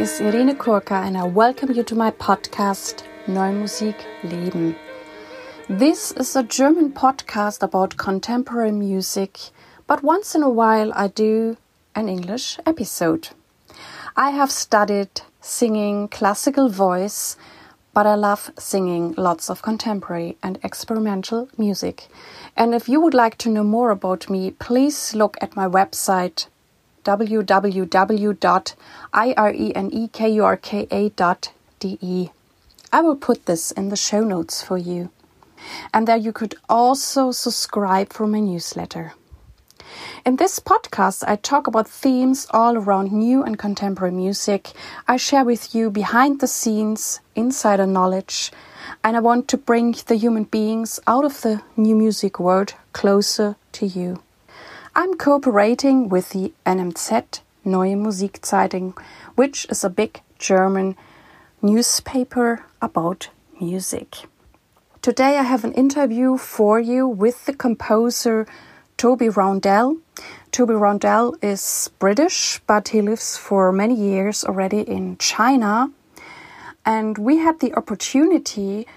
is Irene Kurka, and I welcome you to my podcast Neue Musik Leben. This is a German podcast about contemporary music, but once in a while I do an English episode. I have studied singing classical voice, but I love singing lots of contemporary and experimental music. And if you would like to know more about me, please look at my website www.irenekurka.de. I will put this in the show notes for you. And there you could also subscribe for my newsletter. In this podcast, I talk about themes all around new and contemporary music. I share with you behind the scenes, insider knowledge, and I want to bring the human beings out of the new music world closer to you. I'm cooperating with the NMZ Neue Musikzeitung, which is a big German newspaper about music. Today I have an interview for you with the composer Toby Roundell. Toby Roundell is British, but he lives for many years already in China. And we had the opportunity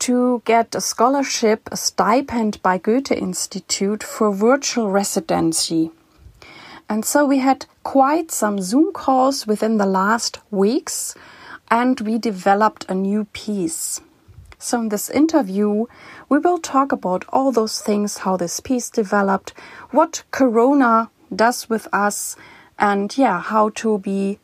to get a scholarship, a stipend by Goethe Institute for virtual residency. And so we had quite some Zoom calls within the last weeks, and we developed a new piece. So, in this interview, we will talk about all those things how this piece developed, what Corona does with us, and yeah, how to be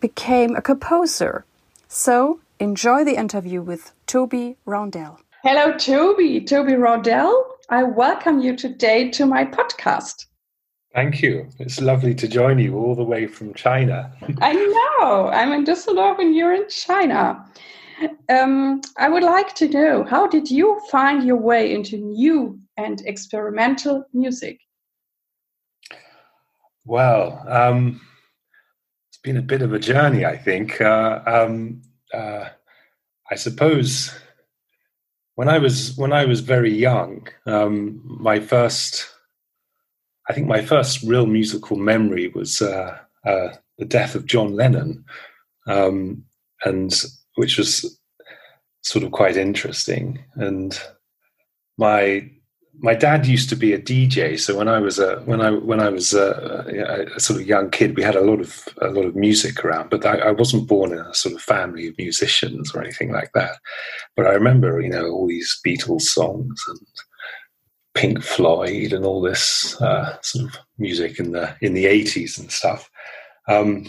became a composer. So, enjoy the interview with Toby Roundell. Hello, Toby. Toby Roundell. I welcome you today to my podcast. Thank you. It's lovely to join you all the way from China. I know. I'm in Düsseldorf and you're in China. Um, I would like to know how did you find your way into new and experimental music? Well, um, it's been a bit of a journey, I think. Uh, um, uh, I suppose when I was when I was very young, um, my first, I think my first real musical memory was uh, uh, the death of John Lennon, um, and which was sort of quite interesting. And my my dad used to be a DJ, so when I was a when I when I was a, a, sort of young kid, we had a lot of a lot of music around. But I, I, wasn't born in a sort of family of musicians or anything like that. But I remember, you know, all these Beatles songs and Pink Floyd and all this uh, sort of music in the in the eighties and stuff. Um,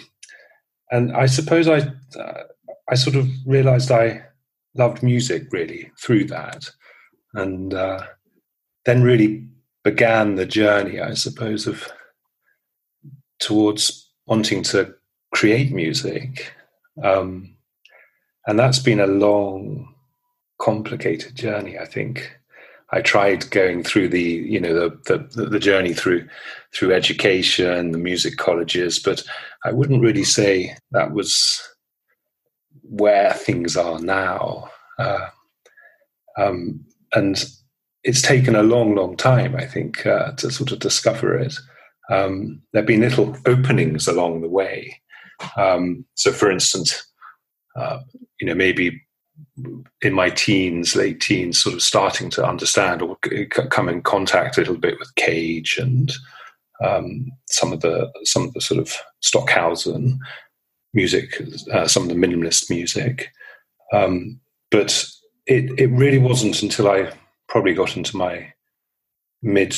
and I suppose I uh, I sort of realised I loved music really through that, and. Uh, then really began the journey, I suppose, of towards wanting to create music. Um, and that's been a long, complicated journey, I think. I tried going through the, you know, the, the, the journey through through education, the music colleges, but I wouldn't really say that was where things are now. Uh, um, and it's taken a long, long time, I think, uh, to sort of discover it. Um, there have been little openings along the way. Um, so, for instance, uh, you know, maybe in my teens, late teens, sort of starting to understand or come in contact a little bit with Cage and um, some of the some of the sort of Stockhausen music, uh, some of the minimalist music. Um, but it it really wasn't until I probably got into my mid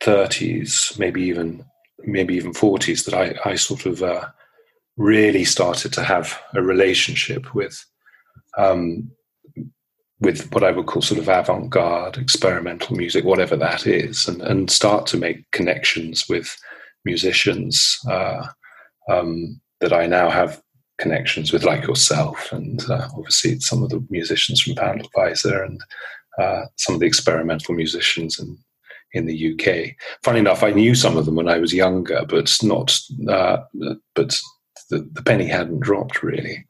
30s, maybe even maybe even 40s, that I, I sort of uh, really started to have a relationship with um, with what I would call sort of avant-garde experimental music, whatever that is, and, and start to make connections with musicians uh, um, that I now have connections with, like yourself, and uh, obviously some of the musicians from Wandelweiser and uh, some of the experimental musicians in in the UK. Funny enough, I knew some of them when I was younger, but not. Uh, but the, the, penny hadn't dropped really.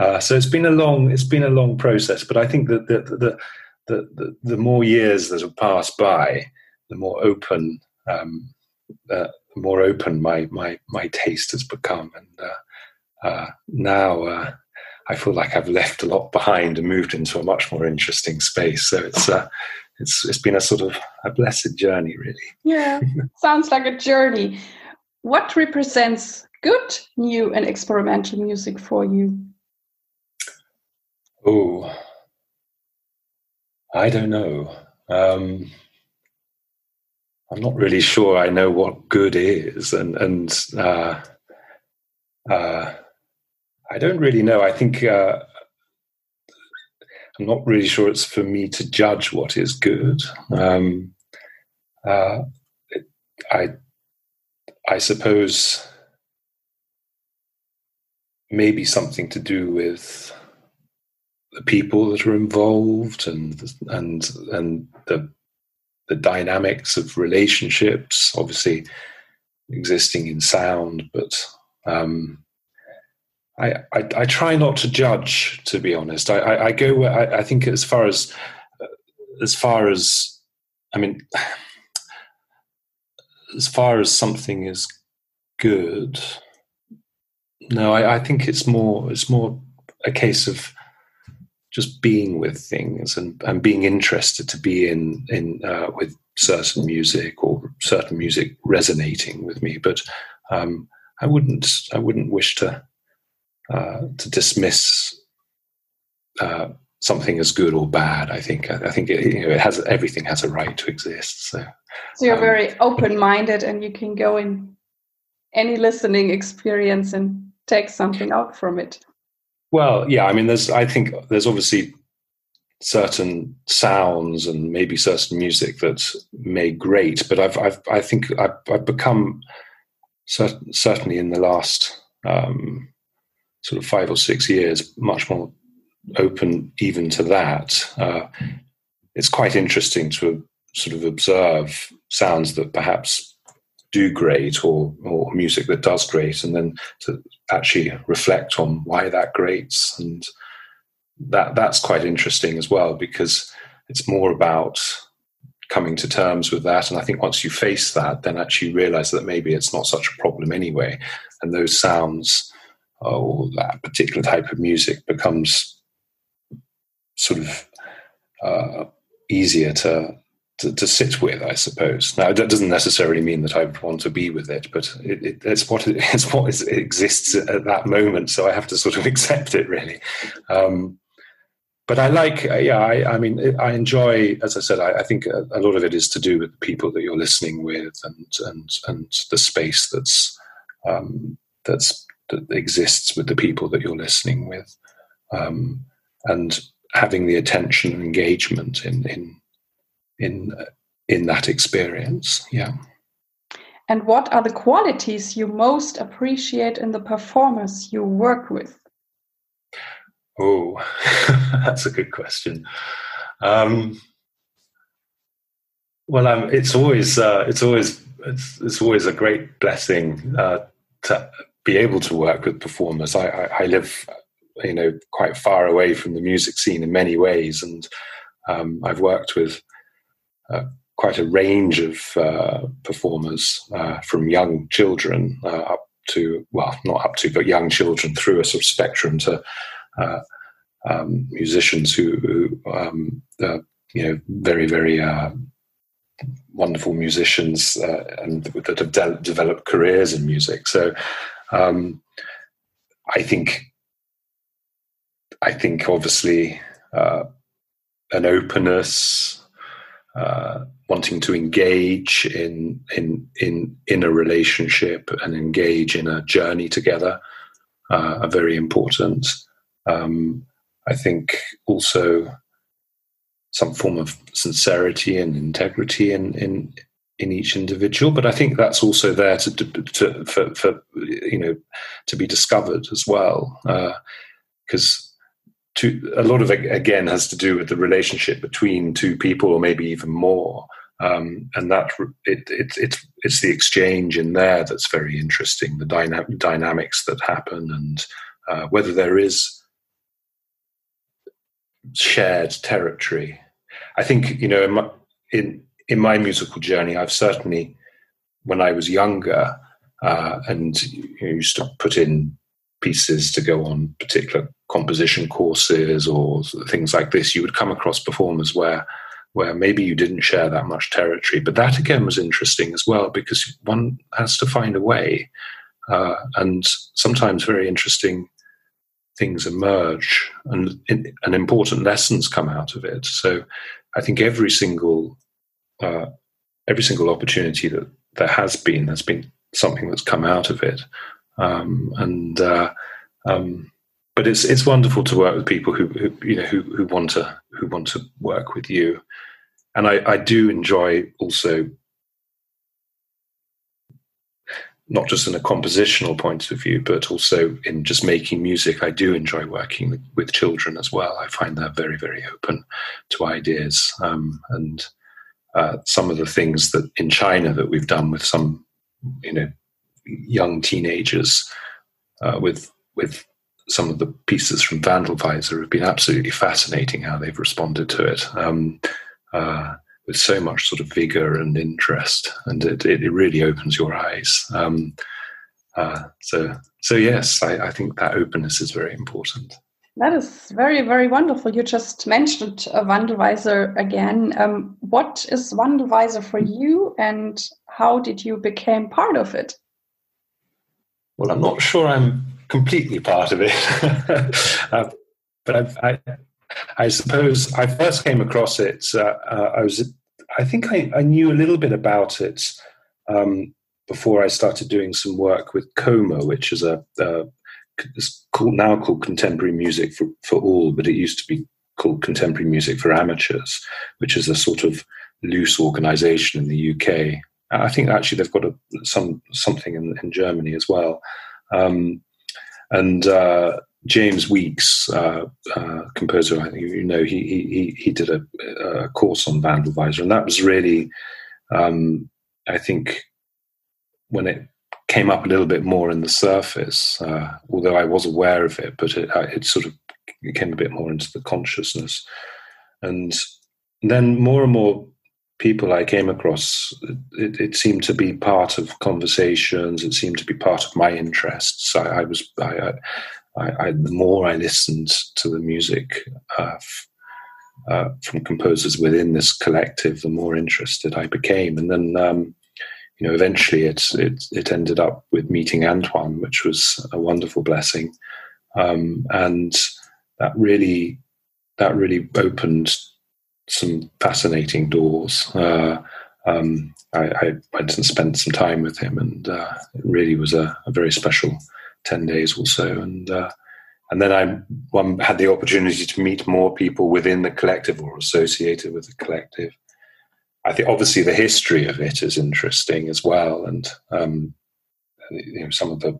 Uh, so it's been a long it's been a long process. But I think that the the the, the, the more years that have passed by, the more open um, uh, the more open my my my taste has become, and uh, now I feel like I've left a lot behind and moved into a much more interesting space. So it's uh, it's it's been a sort of a blessed journey, really. Yeah, sounds like a journey. What represents good, new, and experimental music for you? Oh, I don't know. Um, I'm not really sure I know what good is, and and uh, uh, I don't really know. I think uh, I'm not really sure it's for me to judge what is good. Um, uh, I I suppose maybe something to do with the people that are involved and and and the the dynamics of relationships, obviously existing in sound, but um, I, I, I try not to judge. To be honest, I, I, I go. I, I think as far as as far as I mean, as far as something is good. No, I, I think it's more. It's more a case of just being with things and, and being interested to be in in uh, with certain music or certain music resonating with me. But um, I wouldn't I wouldn't wish to uh, to dismiss uh, something as good or bad. I think I think it, you know, it has everything has a right to exist. So, so you're um, very open minded, and you can go in any listening experience and take something out from it. Well, yeah, I mean, there's, I think there's obviously certain sounds and maybe certain music that's made great, but I've, I've I think I've, I've become cert- certainly in the last um, sort of five or six years much more open even to that. Uh, it's quite interesting to sort of observe sounds that perhaps do great or or music that does great and then to actually reflect on why that greats. And that that's quite interesting as well because it's more about coming to terms with that. And i think once you face that then actually realize that maybe it's not such a problem anyway. And those sounds or that particular type of music becomes sort of uh, easier to to, to, sit with, I suppose. Now, that doesn't necessarily mean that I want to be with it, but it, it, it's what it, it's what is, it exists at that moment. So I have to sort of accept it, really. Um, but I like, uh, yeah, I, I, mean, I enjoy, as I said, I, I, think a, a, lot of it is to do with the people that you're listening with and and and the space that's um, that's that exists with the people that you're listening with, um, and having the attention and engagement in in in in that experience. Yeah. And what are the qualities you most appreciate in the performers you work with? Oh, that's a good question. Um, well, um, it's always uh, it's always it's, it's, always a great blessing uh, to be able to work with performers. I, I, I, live, you know, quite far away from the music scene in many ways, and um, I've worked with uh, quite a range of uh, performers uh, from young children uh, up to, well, not up to, but young children through a sort of spectrum to uh, um, musicians who, who um, you know, very, very wonderful musicians and that have de- developed careers in music. So um, I think, I think obviously an openness, uh, wanting to engage in in in in a relationship and engage in a journey together uh, are very important. Um, I think also some form of sincerity and integrity in in in each individual, but I think that's also there to, to for, for you know to be discovered as well because. Uh, to a lot of it again has to do with the relationship between two people or maybe even more um, and that it, it, it, it's the exchange in there that's very interesting the dyna- dynamics that happen and uh, whether there is shared territory i think you know in in, my musical journey i've certainly when i was younger uh, and you know, used to put in pieces to go on particular composition courses or things like this, you would come across performers where where maybe you didn't share that much territory. But that again was interesting as well because one has to find a way, uh, and sometimes very interesting things emerge and and important lessons come out of it. So I think every single uh, every single opportunity that there has been, there's been something that's come out of it, um, and uh, um, but it's it's wonderful to work with people who, who, you know who, who want to who want to work with you, and I, I do enjoy also not just in a compositional point of view, but also in just making music. I do enjoy working with, with children as well. I find they're very, very open to ideas. Um, and uh, some of the things that in China that we've done with some, you know, young teenagers uh, with with some of the pieces from Wandelweiser have been absolutely fascinating how they've responded to it. Um, uh, with so much sort of vigor and interest, and it, it, really opens your eyes. Um, uh, so, so yes, I, I, think that openness is very important. That is very, very wonderful. You just mentioned uh, Wandelweiser again. Um, what is Wandelweiser for you, and how did you become part of it? Well, I'm not sure I'm completely part of it, uh, but I've, I, I suppose I first came across it. Uh, uh, I was, I think I, I, knew a little bit about it um, before I started doing some work with CoMA, which is a, a it's called, now called Contemporary Music for, for All, but it used to be called Contemporary Music for Amateurs, which is a sort of loose organisation in the UK. I think actually they've got a, some something in, in Germany as well. Um, and uh, James Weeks, uh, uh, composer, I think you know, he he he did a, a course on Wandelweiser, and that was really, um, I think, when it came up a little bit more in the surface. Uh, although I was aware of it, but it, uh, it sort of came a bit more into the consciousness, and then more and more people I came across, it, it, seemed to be part of conversations. It seemed to be part of my interests. I, I was I, I, the more I listened to the music uh, uh, from composers within this collective, the more interested I became. And then, um, you know, eventually it, it, it ended up with meeting Antoine, which was a wonderful blessing, um, and that really that really opened some fascinating doors. Uh, um, I, I, went and spent some time with him, and uh, it really was a, a very special 10 days or so. And, uh, and then I one, had the opportunity to meet more people within the collective or associated with the collective. I think obviously the history of it is interesting as well. And, um, you know, some of the,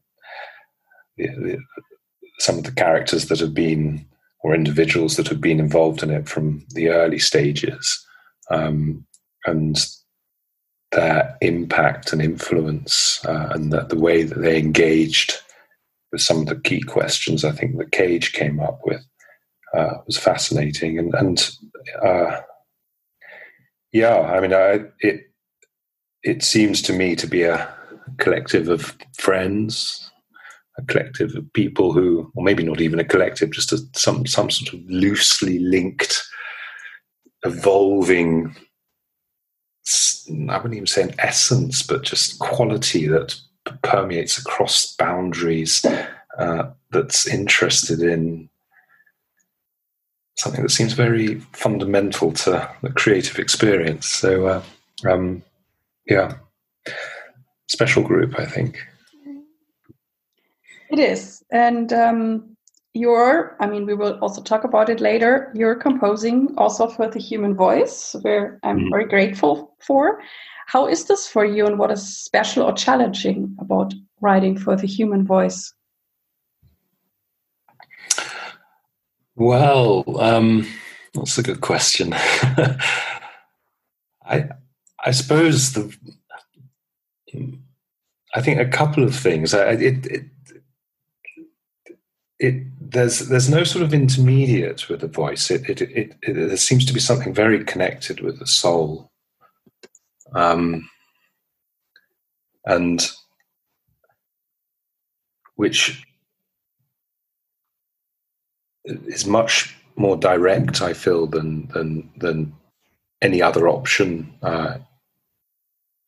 the, the, some of the characters that have been or individuals that have been involved in it from the early stages um, and their impact and influence uh, and the, the way that they engaged with some of the key questions I think that Cage came up with uh, was fascinating. And, and uh, yeah, I mean, I, it it seems to me to be a collective of friends, a collective of people who, or maybe not even a collective, just a, some some sort of loosely linked, evolving. I wouldn't even say an essence, but just quality that permeates across boundaries uh, that's interested in something that seems very fundamental to the creative experience. So, uh, um, yeah, special group, I think. It is. And um, you're, I mean, we will also talk about it later. You're composing also for the human voice, where I'm mm-hmm. very grateful for. How is this for you, and what is special or challenging about writing for the human voice? Well, um, that's a good question. I I suppose the I think a couple of things. it, it, it, there's there's no sort of intermediate with the voice. It, it, it, it, there seems to be something very connected with the soul. Um, and which is much more direct. I feel than than than any other option uh,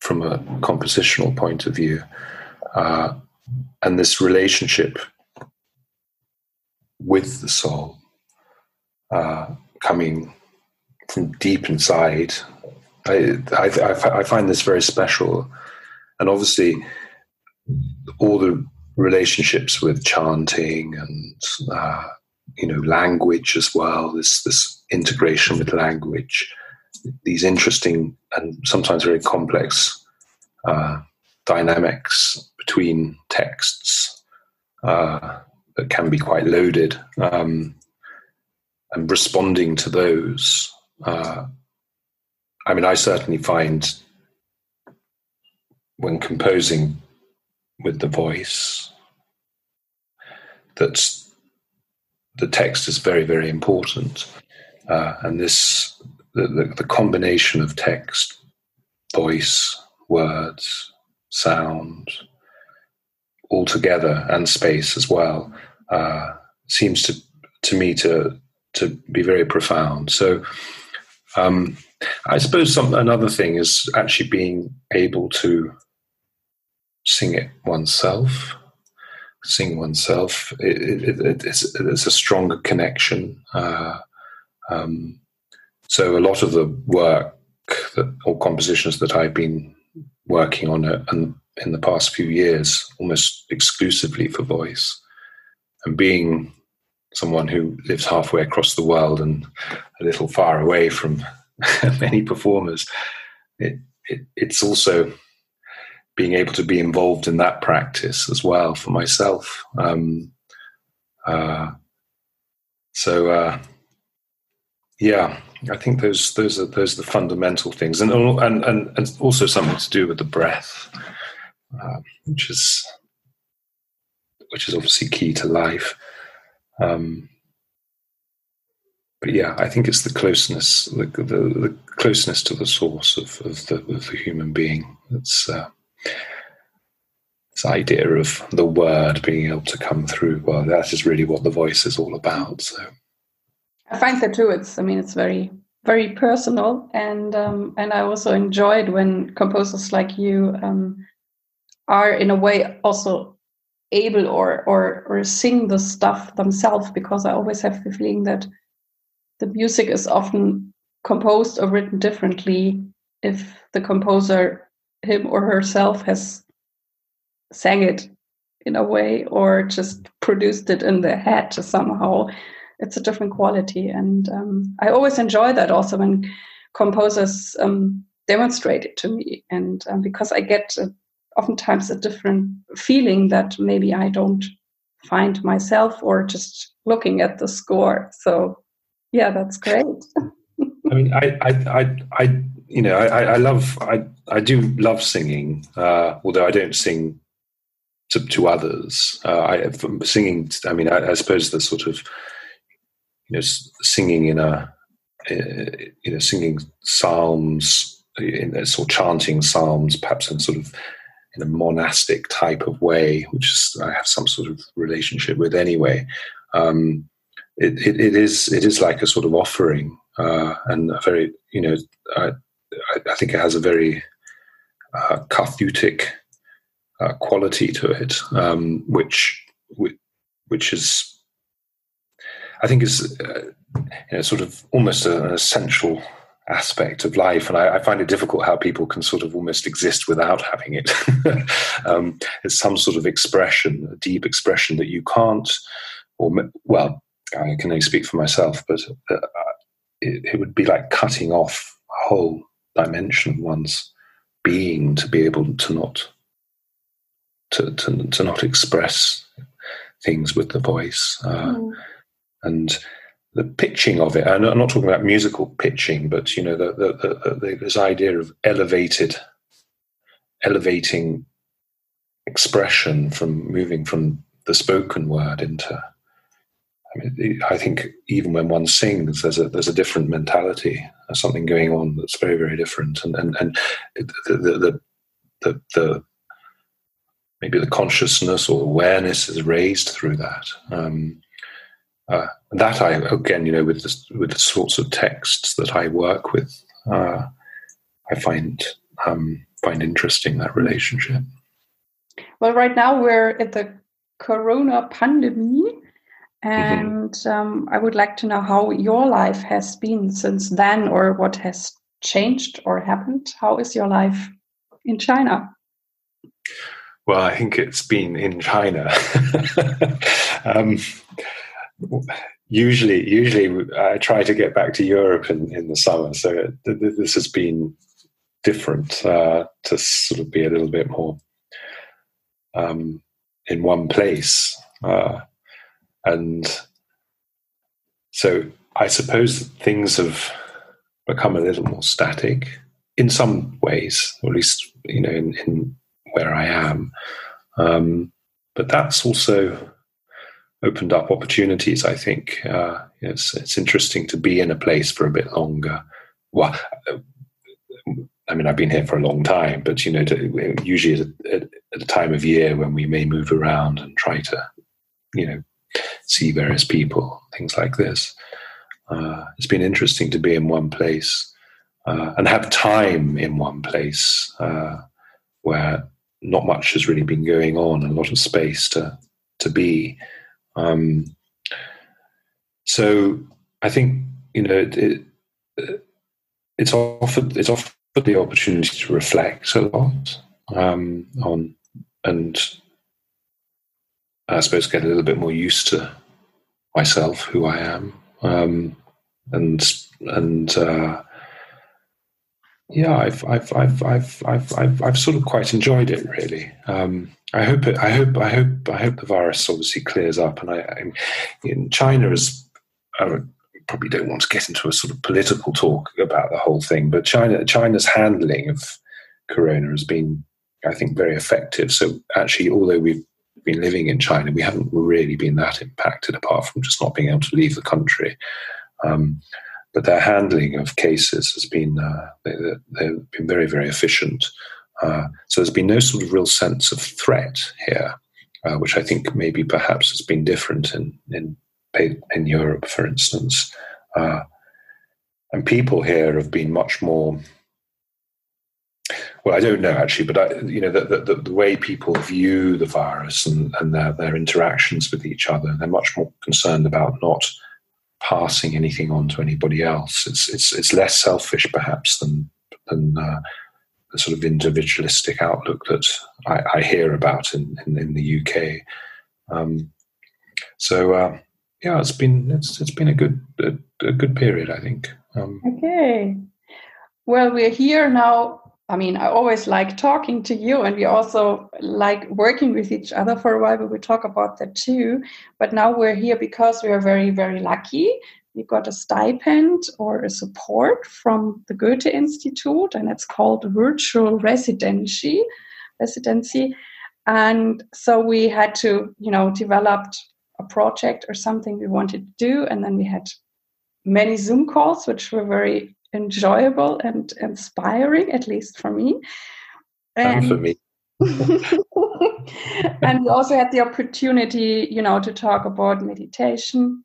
from a compositional point of view, uh, and this relationship with the soul uh, coming from deep inside. I, I, I, find this very special. And obviously, all the relationships with chanting and, uh, you know, language as well, this, this integration with language, these interesting and sometimes very complex uh, dynamics between texts uh, that can be quite loaded. Um, and responding to those. Uh, I mean, I certainly find when composing with the voice that the text is very, very important. Uh, and this, the, the, the, combination of text, voice, words, sound, all together, and space as well, uh, seems to, to me to to be very profound. So, um, I suppose some, another thing is actually being able to sing it oneself. Sing oneself. It, it, it, it's, it's, a stronger connection. Uh, um, so a lot of the work that, or compositions that I've been working on it, and in the past few years, almost exclusively for voice, and being someone who lives halfway across the world and a little far away from many performers, it, it, it's also being able to be involved in that practice as well for myself. Um, uh, so uh, yeah, I think those those are those are the fundamental things, and and and, and also something to do with the breath, uh, which is which is obviously key to life. Um, but yeah, I think it's the closeness, the, the, the closeness to the source of, of, the, of the human being. It's uh, this idea of the word being able to come through. Well, that is really what the voice is all about. So I find that too. It's, I mean, it's very, very personal, and um, and I also enjoyed when composers like you um, are in a way also able or or or sing the stuff themselves because I always have the feeling that the music is often composed or written differently if the composer him or herself has sang it in a way or just produced it in their head somehow it's a different quality and um, i always enjoy that also when composers um, demonstrate it to me and um, because i get a oftentimes a different feeling that maybe I don't find myself or just looking at the score. So yeah, that's great. I mean, I, I, I, I, you know, I, I love, I, I do love singing, uh, although I don't sing to, to others. Uh, I, singing, I mean, I, I, suppose the sort of, you know, singing in a, uh, you know, singing psalms, in a sort of chanting psalms, perhaps in sort of in a monastic type of way, which is, I have some sort of relationship with anyway. Um, it, it, it is it is like a sort of offering, uh, and a very you know I, I think it has a very uh, cathartic uh, quality to it, um, which which is I think is uh, you know, sort of almost an essential aspect of life. And I, I, find it difficult how people can sort of almost exist without having it. um, it's some sort of expression, a deep expression that you can't, or, well, I can only speak for myself, but uh, it, it would be like cutting off a whole dimension of one's being to be able to not to, to, to not express things with the voice. Uh, mm. And the pitching of it. And I'm not talking about musical pitching, but you know, the, the, the, this idea of elevated, elevating expression from moving from the spoken word into. I mean, I think even when one sings, there's a there's a different mentality. There's something going on that's very very different, and and and the the the, the maybe the consciousness or awareness is raised through that. Um, uh, that I again, you know, with the, with the sorts of texts that I work with, uh, I find um, find interesting that relationship. Well, right now we're at the Corona pandemic. And mm-hmm. um, I would like to know how your life has been since then, or what has changed or happened. How is your life in China? Well, I think it's been in China. um, usually, usually I try to get back to Europe in, in the summer, so this has been different uh, to sort of be a little bit more um, in one place. Uh, and so I suppose things have become a little more static in some ways, or at least, you know, in, in where I am. Um, but that's also opened up opportunities, I think. Uh, it's, it's interesting to be in a place for a bit longer. Well, I mean, I've been here for a long time, but you know, to, usually at, at, at, a time of year when we may move around and try to, you know, see various people, things like this. Uh, it's been interesting to be in one place uh, and have time in one place uh, where not much has really been going on, a lot of space to to be. Um, so I think you know it, it, it's offered it's offered the opportunity to reflect a lot um, on and I suppose get a little bit more used to myself, who I am, um, and and uh, yeah, I've I've, I've I've I've I've I've sort of quite enjoyed it really. Um, I hope it, I hope I hope I hope the virus obviously clears up, and I, I'm in China is uh, probably don't want to get into a sort of political talk about the whole thing, but China China's handling of Corona has been, I think, very effective. So actually, although we've been living in China, we haven't really been that impacted, apart from just not being able to leave the country. Um, but their handling of cases has been uh, they, have been very very efficient. Uh, so there's been no sort of real sense of threat here, uh, which I think maybe perhaps has been different in in in Europe, for instance. Uh, and people here have been much more. Well, I don't know actually, but I, you know the, the, the way people view the virus and, and their, their interactions with each other, they're much more concerned about not passing anything on to anybody else. It's it's it's less selfish perhaps than than uh, the sort of individualistic outlook that I, I hear about in in, in the UK. Um, so uh, yeah, it's been it's it's been a good a, a good period, I think. Um, okay, well, we're here now. I mean, I always like talking to you, and we also like working with each other for a while. We talk about that too. But now we're here because we are very very lucky. We got a stipend or a support from the Goethe Institute, and it's called virtual residency. Residency, and so we had to, you know, developed a project or something we wanted to do. And then we had many Zoom calls, which were very enjoyable and inspiring, at least for me. And, and for me. and we also had the opportunity, you know, to talk about meditation.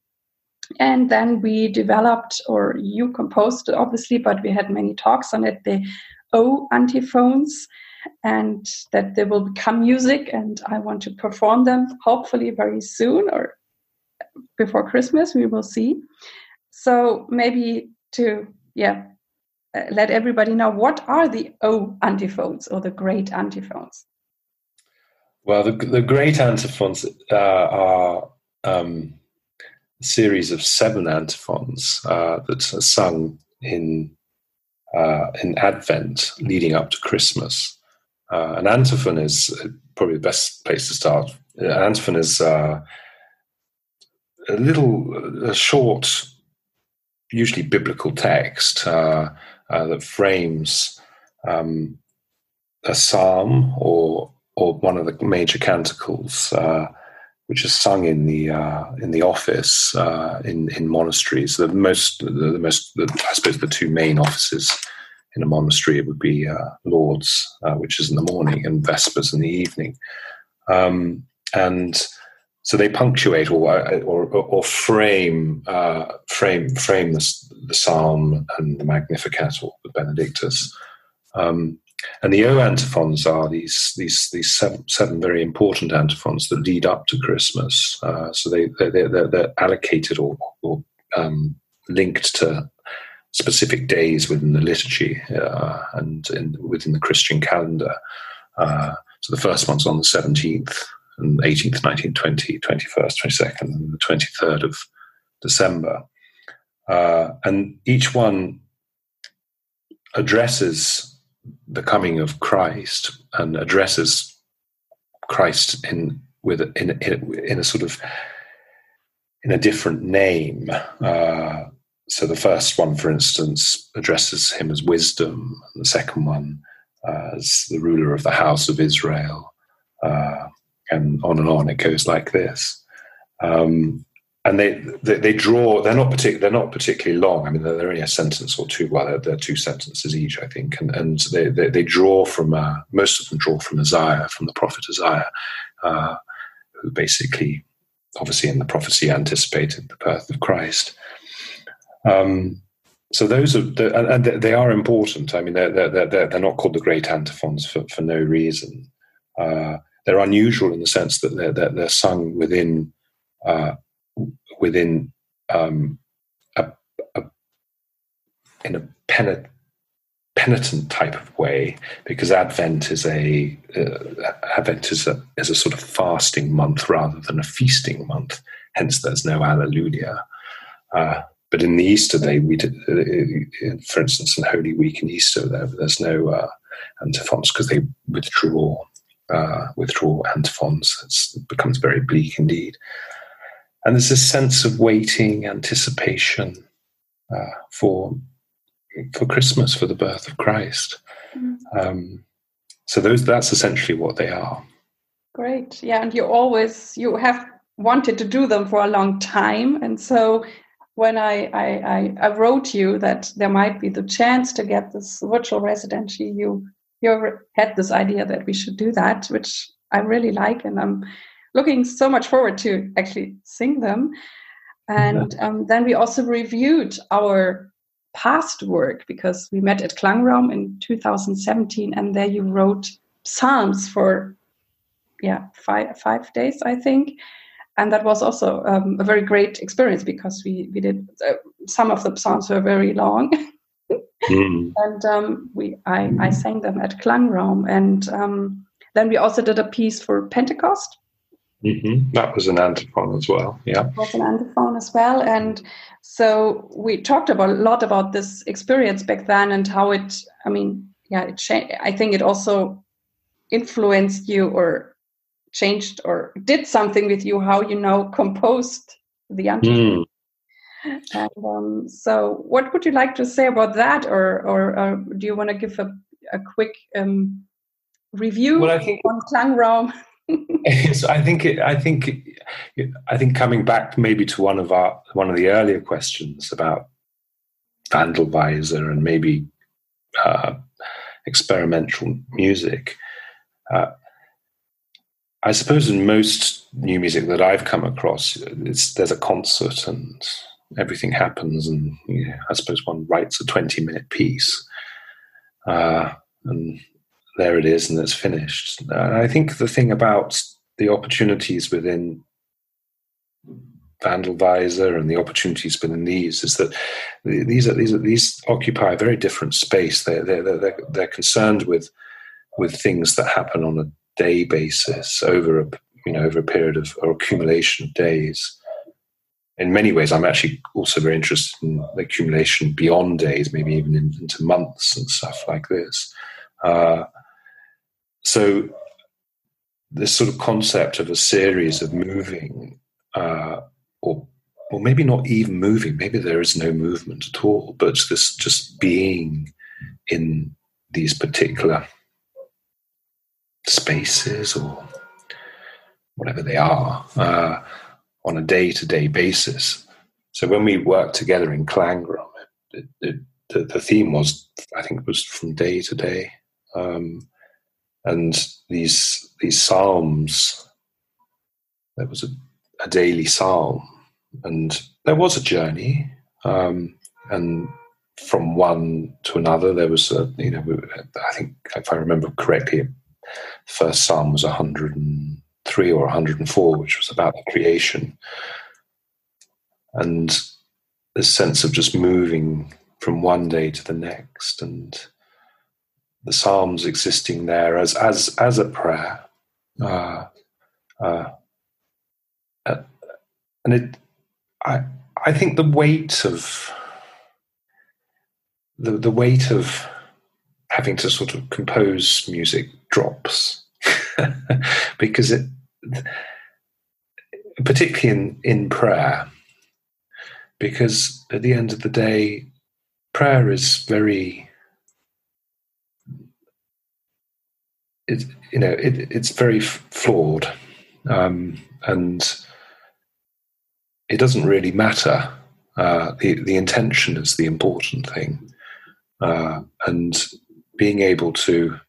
And then we developed, or you composed obviously, but we had many talks on it, the O antiphons, and that they will become music and I want to perform them hopefully very soon or before Christmas, we will see. So maybe to, yeah, uh, let everybody know what are the O antiphons or the great antiphons? Well, the, the great antiphons uh, are um, a series of seven antiphons uh, that are sung in uh, in Advent leading up to Christmas. Uh, an antiphon is probably the best place to start. An antiphon is uh, a little, a short, usually biblical text uh, uh that frames um, a psalm or or one of the major canticles, uh, which is sung in the uh, in the office in in monasteries. The most, the, the most, the, I suppose, the two main offices in a monastery, it would be uh, uh, which is in the morning, and Vespers in the evening. Um, and so they punctuate or or, or frame uh, frame frame the, the psalm and the Magnificat or the Benedictus. Um, and the O antiphons are these these these seven, seven very important antiphons that lead up to Christmas. Uh, so they they they're, they're allocated or, or um, linked to specific days within the liturgy uh, and in, within the Christian calendar. Uh, so the first one's on the seventeenth, and 18th, 19th, 20th, 21st, 22nd, and the 23rd of December. Uh, and each one addresses the coming of Christ and addresses Christ in with in in, in a sort of in a different name. Uh, so the first one, for instance, addresses him as wisdom, and the second one uh, as the ruler of the house of Israel, uh, and on and on. It goes like this. Um, and they, they, they draw. They're not particular. They're not particularly long. I mean, they're, they're only a sentence or two. Well, they're, they're, two sentences each, I think. And and they they, they draw from uh, most of them draw from Isaiah, from the prophet Isaiah, uh, who basically, obviously, in the prophecy anticipated the birth of Christ. Um, so those are the, and they are important. I mean, they're they're they're, they're not called the great antiphons for for no reason. Uh, they're unusual in the sense that they're they're, they're sung within uh, within um, a, a, in a penitent, penitent type of way because Advent is a uh, Advent is a is a sort of fasting month rather than a feasting month. Hence, there's no Alleluia. Uh, but in the Easter day, we did, uh, for instance, in Holy Week and Easter, there, there's no uh, antiphons because they withdraw uh, withdraw antiphons. It's, it becomes very bleak indeed. And there's this sense of waiting, anticipation uh, for for Christmas, for the birth of Christ. Mm. Um, so those that's essentially what they are. Great, yeah, and you always you have wanted to do them for a long time, and so when I, I, I, wrote you that there might be the chance to get this virtual residency, you you had this idea that we should do that, which I really like, and I'm looking so much forward to actually sing them. And um, then we also reviewed our past work because we met at Klangraum in 2017, and there you wrote psalms for yeah five five days, I think. And that was also um, a very great experience because we we did uh, some of the psalms were very long. mm. And um, we I, I sang them at Klangraum, and um, then we also did a piece for Pentecost Mm-hmm. That was an antiphon as well. Yeah, it was an antiphon as well, and so we talked about a lot about this experience back then and how it. I mean, yeah, it changed. I think it also influenced you or changed or did something with you how you now composed the antiphon. Mm. And um, so, what would you like to say about that, or or, or do you want to give a, a quick um, review well, I think, on Klangraum? so I think it, I think I think coming back maybe to one of our one of the earlier questions about Wandelweiser and maybe uh, experimental music. Uh, I suppose in most new music that I've come across, there's a concert and everything happens, and you know, I suppose one writes a 20 minute piece, uh, and there it is and it's finished. And I think the thing about the opportunities within Wandelweiser and the opportunities within these is that these are these are these occupy a very different space. They're they're they're, they're concerned with with things that happen on a day basis over a you know over a period of or accumulation of days. In many ways, I'm actually also very interested in accumulation beyond days, maybe even in, into months and stuff like this. Uh, so this sort of concept of a series of moving uh, or or maybe not even moving maybe there is no movement at all but this just being in these particular spaces or whatever they are uh, on a day-to-day basis. So when we worked together in Klangraum, it, it, the, the, theme was i think was from day to day. Um, and these these psalms there was a a daily psalm, and there was a journey, um, and from one to another, there was a you know I think if I remember correctly, first psalm was 103 or 104, which was about the creation, and this sense of just moving from one day to the next, and the psalms existing there as as as a prayer. Uh, uh, uh, and it, I, I think the weight of the the weight of having to sort of compose music drops because it, particularly in in prayer, because at the end of the day, prayer is very it, you know it, it's very flawed um, and it doesn't really matter. Uh, the the intention is the important thing, uh, and being able to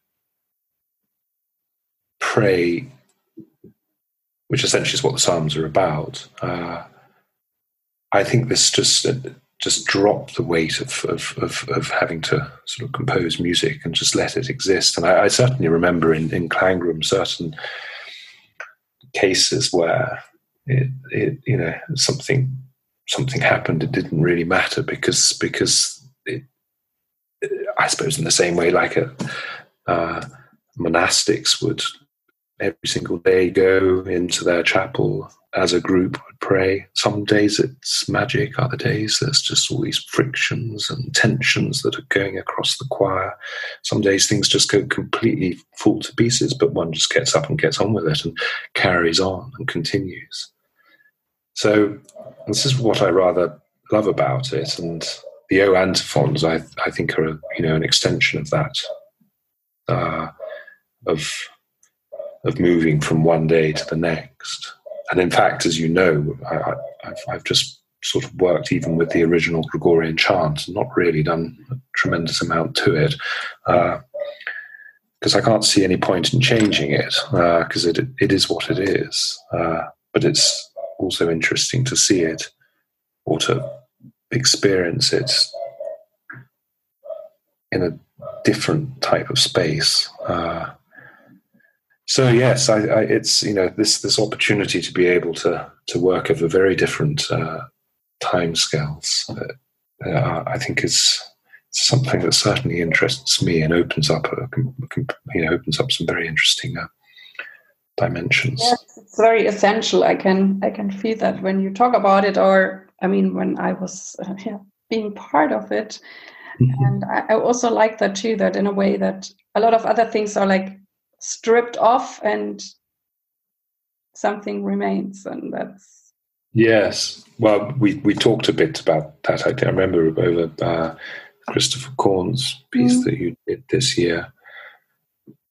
pray, which essentially is what the Psalms are about. Uh, I think this just just drop the weight of, of, of, of, having to sort of compose music and just let it exist. And I, I certainly remember in, in Klangraum certain cases where it, it, you know something something happened it didn't really matter because because it, I suppose in the same way like a uh, monastics would every single day go into their chapel as a group would pray. Some days it's magic, other days there's just all these frictions and tensions that are going across the choir. Some days things just go completely fall to pieces, but one just gets up and gets on with it and carries on and continues. So this is what I rather love about it, and the O antiphons I I think are you know an extension of that. Uh, of of moving from one day to the next. And in fact, as you know, I, have just sort of worked even with the original Gregorian chant, not really done a tremendous amount to it, because uh, I can't see any point in changing it, because uh, it it is what it is. Uh, but it's also interesting to see it or to experience it in a different type of space. Uh, so yes, I, I, it's you know this this opportunity to be able to to work over very different uh, time scales. Uh, uh, I think is something that certainly interests me and opens up a, you know opens up some very interesting uh, dimensions. Yes, it's very essential. I can I can feel that when you talk about it, or I mean when I was uh, yeah, being part of it, mm-hmm. and I, I also like that too. That in a way that a lot of other things are like stripped off and something remains and that's yes. Well we we talked a bit about that i, I remember over uh, christopher corn's piece mm. that you did this year.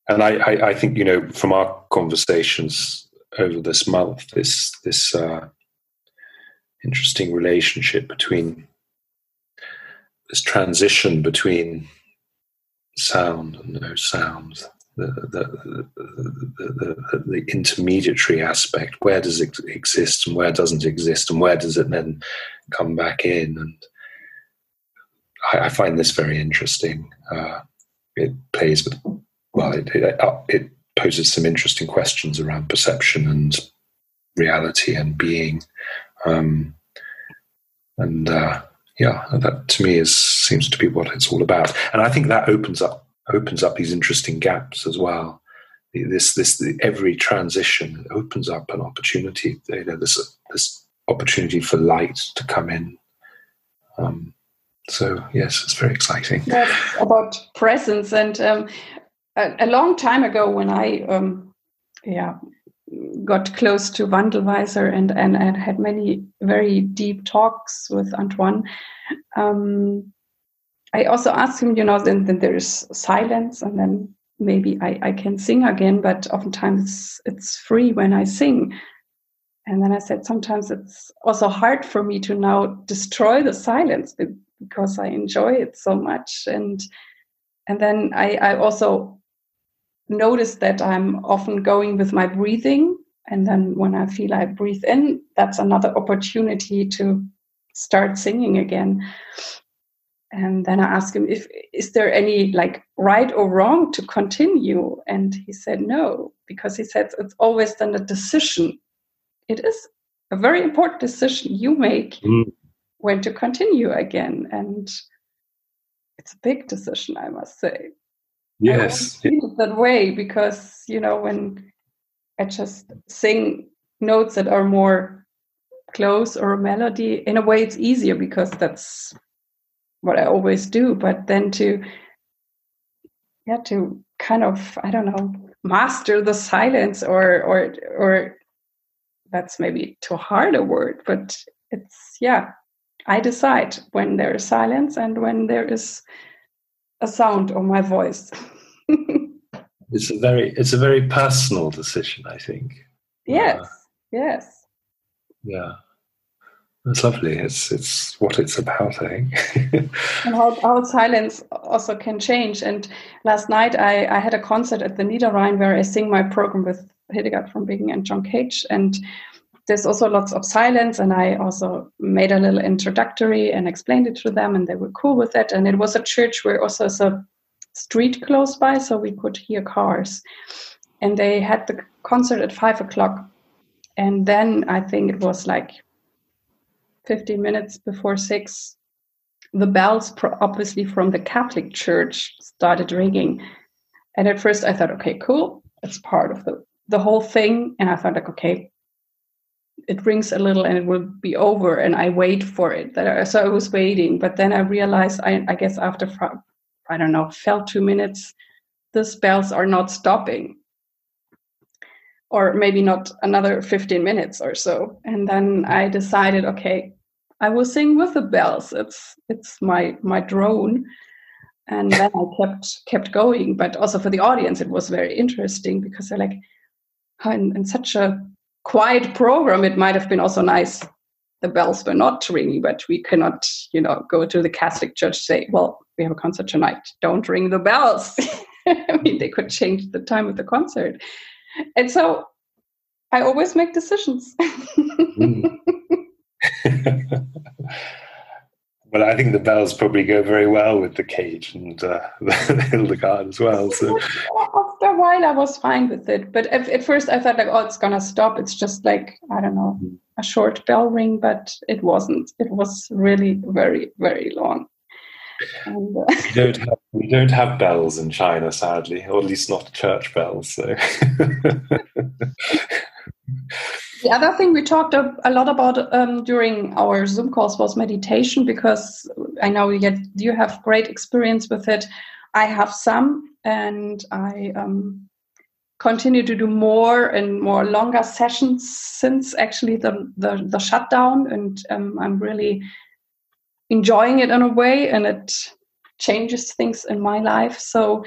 And I, I, I think you know from our conversations over this month this this uh, interesting relationship between this transition between sound and no sound the, the, the, the, intermediary aspect. Where does it exist and where doesn't exist, and where does it then come back in? And I, I find this very interesting. Uh, it plays with, well, it, it, uh, it poses some interesting questions around perception and reality and being. Um, and uh, yeah, that to me is seems to be what it's all about. And I think that opens up opens up these interesting gaps as well. This, this, the, every transition opens up an opportunity. You know, this, this opportunity for light to come in. Um, so yes, it's very exciting. About presence, and um, a, a, long time ago, when I, um, yeah, got close to Wandelweiser and, and and had many very deep talks with Antoine. Um, I also asked him, you know, then, then there is silence and then maybe I, I can sing again, but oftentimes it's free when I sing. And then I said, sometimes it's also hard for me to now destroy the silence because I enjoy it so much. And and then I, I also noticed that I'm often going with my breathing And then when I feel I breathe in, that's another opportunity to start singing again. And then I asked him if is there any like right or wrong to continue, and he said no because he said it's always then a decision. It is a very important decision you make mm. when to continue again, and it's a big decision, I must say. Yes, that way because you know when I just sing notes that are more close or a melody, in a way it's easier because that's what I always do. But then to yeah, to kind of I don't know master the silence or or or that's maybe too hard a word, but it's yeah. I decide when there is silence and when there is a sound of my voice. it's a very it's a very personal decision, I think. Yes. Uh, yes. Yeah. It's lovely. It's it's what it's about, I think. and how, how silence also can change. And last night I, I had a concert at the Niederrhein where I sing my program with Hildegard von Bingen and John Cage. And there's also lots of silence. And I also made a little introductory and explained it to them, and they were cool with it. And it was a church where also is a street close by, so we could hear cars. And they had the concert at five o'clock. And then I think it was like 15 minutes before six, the bells, obviously from the Catholic Church, started ringing. And at first I thought, okay, cool. It's part of the, the whole thing. And I thought, like, okay, it rings a little and it will be over. And I wait for it. So I was waiting. But then I realized, I, I guess after, I don't know, felt two minutes, the bells are not stopping or maybe not another 15 minutes or so. And then i decided okay i will sing with the bells. It's it's my my drone. And then i kept kept going. But also for the audience it was very interesting because they're like oh, in, in such a quiet program it might have been also nice. The bells were not ringing but we cannot you know go to the catholic church say well we have a concert tonight. Don't ring the bells. I mean they could change the time of the concert and so I always make decisions. mm. well, I think the bells probably go very well with the cage and uh, the Hildegard as well. So after a while, I was fine with it. But at, at, first, I thought like, oh, it's gonna stop. It's just like I don't know, mm. a short bell ring, but it wasn't. It was really very, very long. And, uh, we don't have we don't have bells in China, sadly, or at least not church bells. So. the other thing we talked a, lot about um, during our Zoom calls was meditation, because I know you, you have great experience with it. I have some, and I um, continue to do more and more longer sessions since actually the the, the shutdown, and um, I'm really enjoying it in a way and it changes things in my life. So,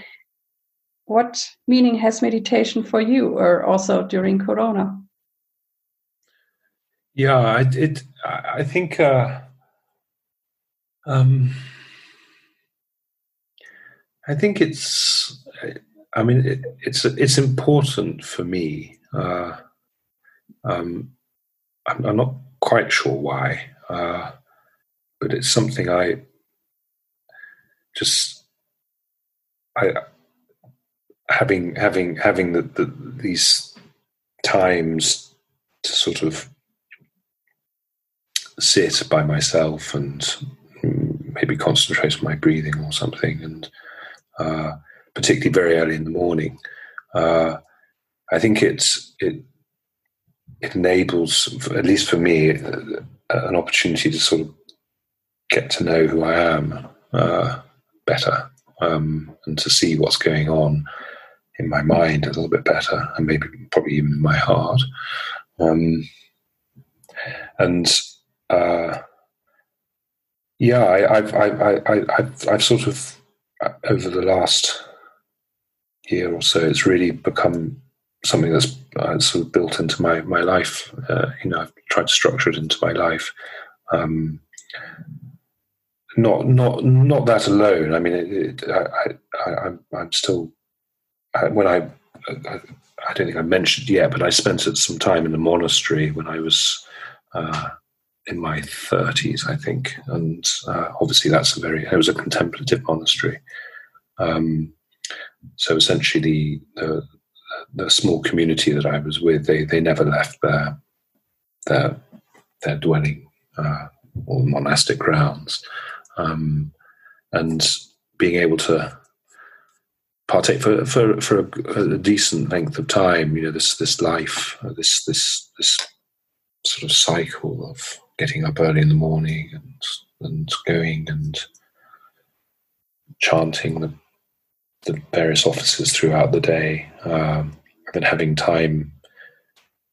what meaning has meditation for you or also during Corona? Yeah, it, it I think, uh, um, I think it's, I mean, it, it's, it's important for me. Uh, um, I'm, I'm, not quite sure why. Uh, but it's something I just I having having having the, the, these times to sort of sit by myself and maybe concentrate on my breathing or something, and uh, particularly very early in the morning. Uh, I think it's it it enables, at least for me, an opportunity to sort of get to know who I am uh, better um, and to see what's going on in my mind a little bit better and maybe probably even in my heart. Um, and uh, yeah, I, have I, I, I've, I've sort of uh, over the last year or so, it's really become something that's uh, sort of built into my my life. Uh, you know, I've tried to structure it into my life. Um, not not not that alone. I mean, it, it, I, I, I'm I'm still when I I don't think I mentioned yet, but I spent some time in a monastery when I was uh, in my 30s, I think. And uh, obviously, that's a very, it was a contemplative monastery. Um, so essentially, the, the, the, small community that I was with, they, they never left their, their, their dwelling uh, or monastic grounds. Um, and being able to partake for for for a, a, decent length of time. You know, this this life, this this this sort of cycle of getting up early in the morning and and going and chanting the the various offices throughout the day, um, and having time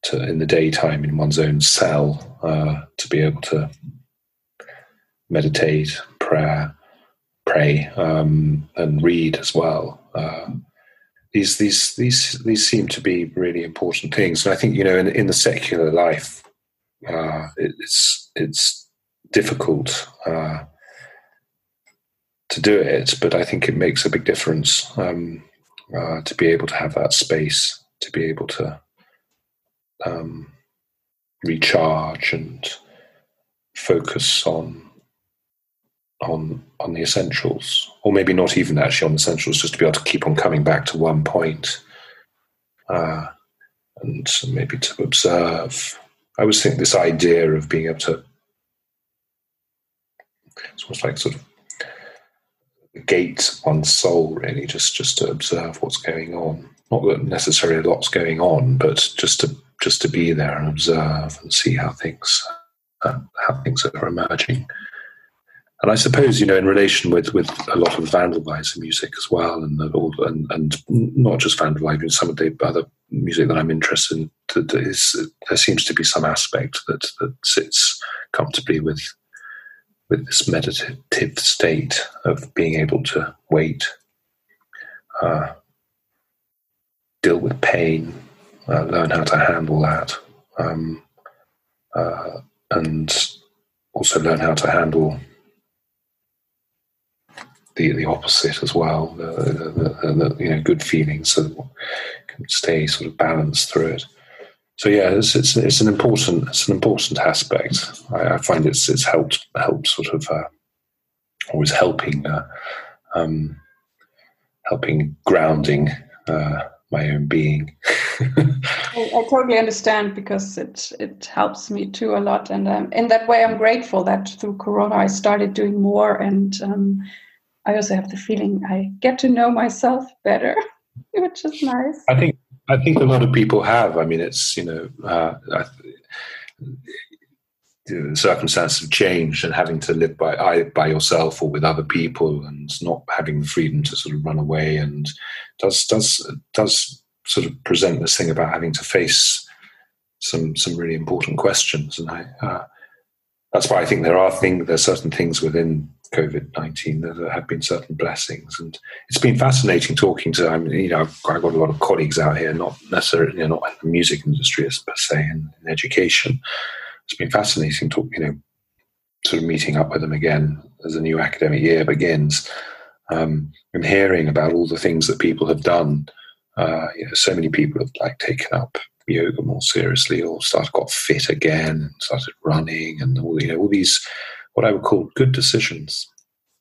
to in the daytime in one's own cell uh, to be able to meditate, prayer, pray, um, and read as well. Uh, these these these these seem to be really important things, and I think you know in, in the secular life, uh, it's it's difficult uh, to do it, but I think it makes a big difference um, uh, to be able to have that space, to be able to um, recharge and focus on on on the essentials, or maybe not even actually on the essentials, just to be able to keep on coming back to one point, uh, and maybe to observe. I always think this idea of being able to it's almost like sort of gate one's soul, really, just just to observe what's going on. Not that necessarily a lots going on, but just to just to be there and observe and see how things uh, how things are emerging. And I suppose you know, in relation with, with a lot of Wandelweiser music as well, and all, and, and not just Wandelweiser, some of the other music that I'm interested in, that is, there seems to be some aspect that that sits comfortably with with this meditative state of being able to wait, uh, deal with pain, uh, learn how to handle that, um, uh, and also learn how to handle the the opposite as well, the, the, the, the you know good feelings, so can stay sort of balanced through it. So yeah, it's, it's, it's an important it's an important aspect. I, I find it's it's helped helped sort of uh, always helping uh, um, helping grounding uh, my own being. I, I, totally understand because it it helps me too a lot, and um, in that way, I'm grateful that through Corona I started doing more and. Um, I also have the feeling I get to know myself better, which is nice. I think I think a lot of people have. I mean, it's you know, uh, the circumstances have changed, and having to live by by yourself or with other people, and not having the freedom to sort of run away, and does does does sort of present this thing about having to face some some really important questions, and I. Uh, that's why I think there are things, there's certain things within COVID 19. There have been certain blessings. And it's been fascinating talking to, I mean, you know, I've got a lot of colleagues out here, not necessarily, you know, not in the music industry as per se, in, in education. It's been fascinating talk, you know, sort of meeting up with them again as the new academic year begins um, and hearing about all the things that people have done. Uh, you know, so many people have like taken up yoga more seriously or started got fit again and started running and all you know all these what I would call good decisions,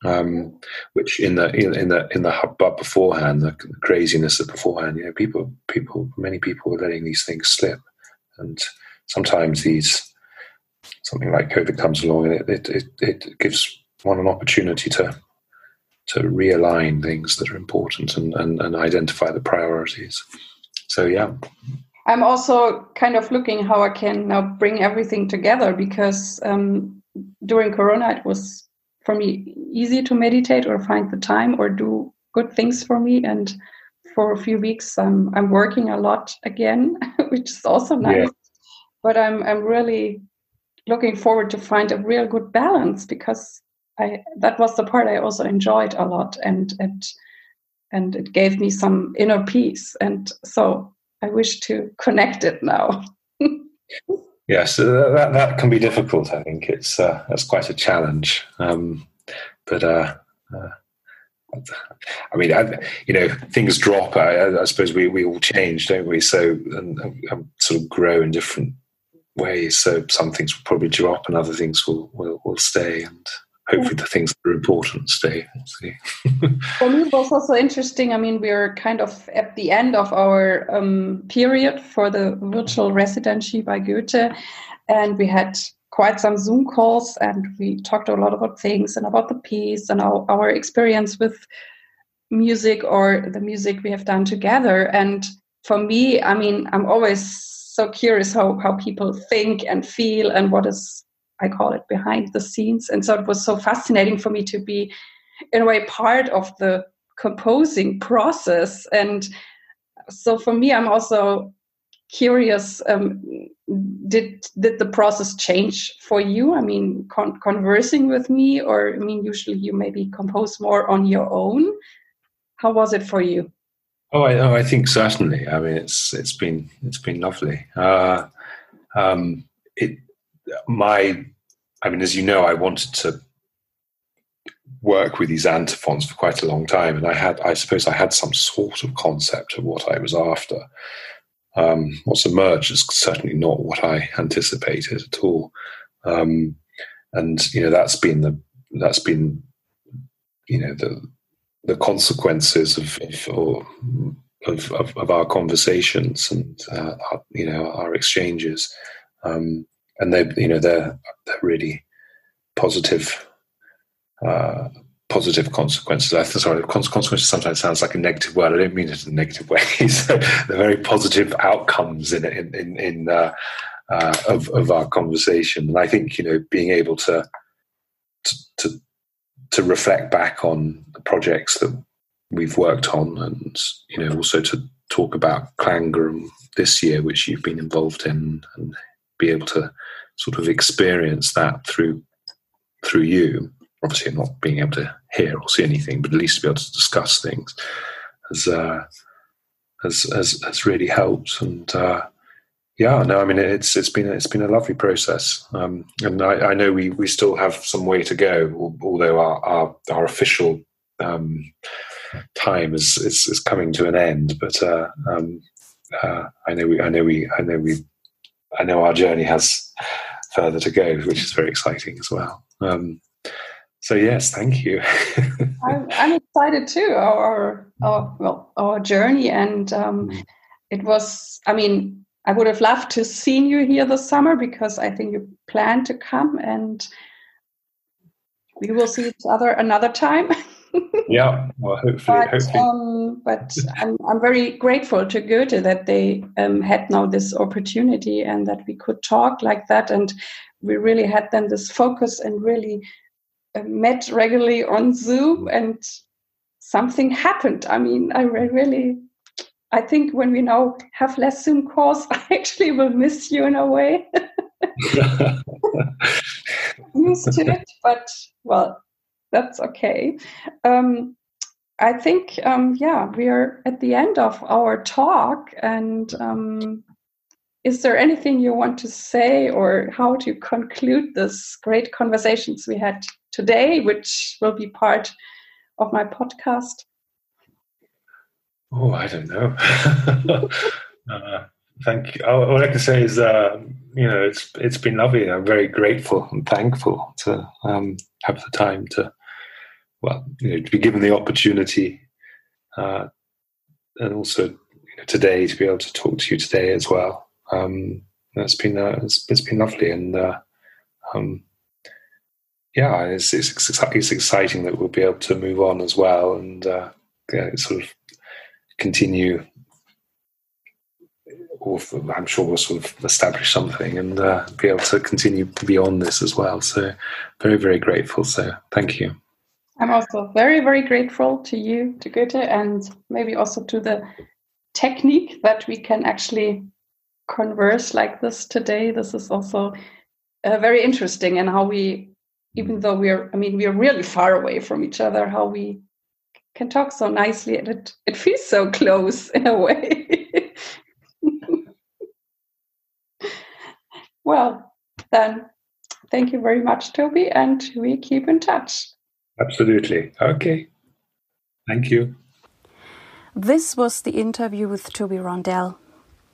um, which in the in, the in the hubbub beforehand, the craziness of beforehand, you know, people people many people are letting these things slip, and sometimes these something like COVID comes along and it it, it, it gives one an opportunity to to realign things that are important and, and, and identify the priorities. So yeah. I'm also kind of looking how I can now bring everything together because um, during Corona, it was for me easy to meditate or find the time or do good things for me. And for a few weeks, I'm I'm working a lot again, which is also nice. Yeah. But I'm I'm really looking forward to find a real good balance because I that was the part I also enjoyed a lot and and and it gave me some inner peace. And so I wish to connect it now. Yes, uh, that that can be difficult. I think it's uh, that's quite a challenge. Um, but uh, uh, I mean, I, you know, things drop. I, I, suppose we, we all change, don't we? So and, and, sort of grow in different ways. So some things will probably drop, and other things will will, will stay. And hopefully, the things that are important stay. For me, it was also interesting. I mean, we're kind of at the end of our um, period for the virtual residency by Goethe, and we had quite some Zoom calls and we talked a lot about things and about the piece and our, our experience with music or the music we have done together. And for me, I mean, I'm always so curious how, how people think and feel and what is, I call it, behind the scenes. And so it was so fascinating for me to be, in a way, part of the composing process. And so for me, I'm also curious um, did did the process change for you? I mean con conversing with me or i mean usually you maybe compose more on your own. How was it for you? Oh i, oh, I think certainly. I mean it's it's been it's been lovely. Uh, um, it my i mean as you know i wanted to work with these antiphons for quite a long time and i had i suppose i had some sort of concept of what i was after. Um, what's emerged is certainly not what I anticipated at all, um, and you know that's been the that's been you know the the consequences of of, of, of, of our conversations and uh, our, you know our exchanges, um, and they you know they're they're really positive. Uh, positive consequences. I sorry, consequences sometimes sounds like a negative word. I don't mean it in a negative way. so they're very positive outcomes in in in, in uh, uh, of of our conversation. And I think you know being able to to to, to reflect back on the projects that we've worked on, and you know also to talk about Klangraum this year, which you've been involved in, and be able to sort of experience that through through you obviously not being able to hear or see anything, but at least to be able to discuss things has uh, has, has has really helped. And uh, yeah, no, I mean it's it's been it's been a lovely process, um, and I, I, know we we still have some way to go, although our our, our official um, time is, is, is coming to an end. But uh, um, uh, I know we I know we I know we I know our journey has further to go, which is very exciting as well. Um, so yes, thank you. I'm, I'm, excited too. Our, our well, our journey, and um, mm. it was. I mean, I would have loved to seen you here this summer because I think you plan to come, and we will see each other another time. yeah, well, hopefully. But, hopefully. Um, but I'm, I'm very grateful to Goethe that they um, had now this opportunity and that we could talk like that, and we really had then this focus and really uh, met regularly on Zoom and something happened. I mean, I really, I think when we now have less Zoom calls, I actually will miss you in a way. Used to it, but well, that's okay. Um, I think, um, yeah, we are at the end of our talk, and um, is there anything you want to say or how to conclude this great conversations we had today, which will be part of my podcast? Oh, I don't know. uh, thank you. All I can say is, uh, you know, it's it's been lovely. I'm very grateful and thankful to um, have the time to, well, you know, to be given the opportunity, uh, and also you know, today to be able to talk to you today as well. Um, it's been uh, it's, it's been lovely, and uh, um, yeah, it's, it's, it's exciting that we'll be able to move on as well and uh, yeah, sort of continue. I'm sure we'll sort of establish something and uh, be able to continue beyond this as well. So, very, very grateful. So, thank you. I'm also very, very grateful to you, to Goethe, and maybe also to the technique that we can actually converse like this today. This is also uh, very interesting and how we even though we're i mean we're really far away from each other how we can talk so nicely and it, it feels so close in a way well then thank you very much toby and we keep in touch absolutely okay Thank you. This was the interview with Toby Roundell.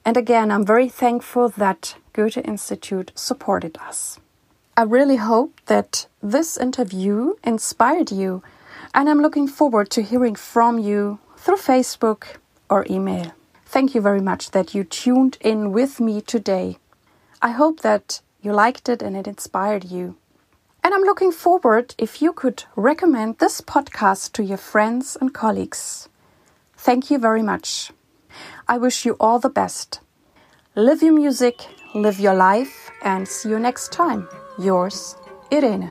And again, I'm very thankful that Goethe Institute supported us. I really hope that this interview inspired you, and I'm looking forward to hearing from you through Facebook or email. Thank you very much that you tuned in with me today. I hope that you liked it and it inspired you. And I'm looking forward if you could recommend this podcast to your friends and colleagues. Thank you very much. I wish you all the best. Live your music, live your life, and see you next time. Yours, Irene.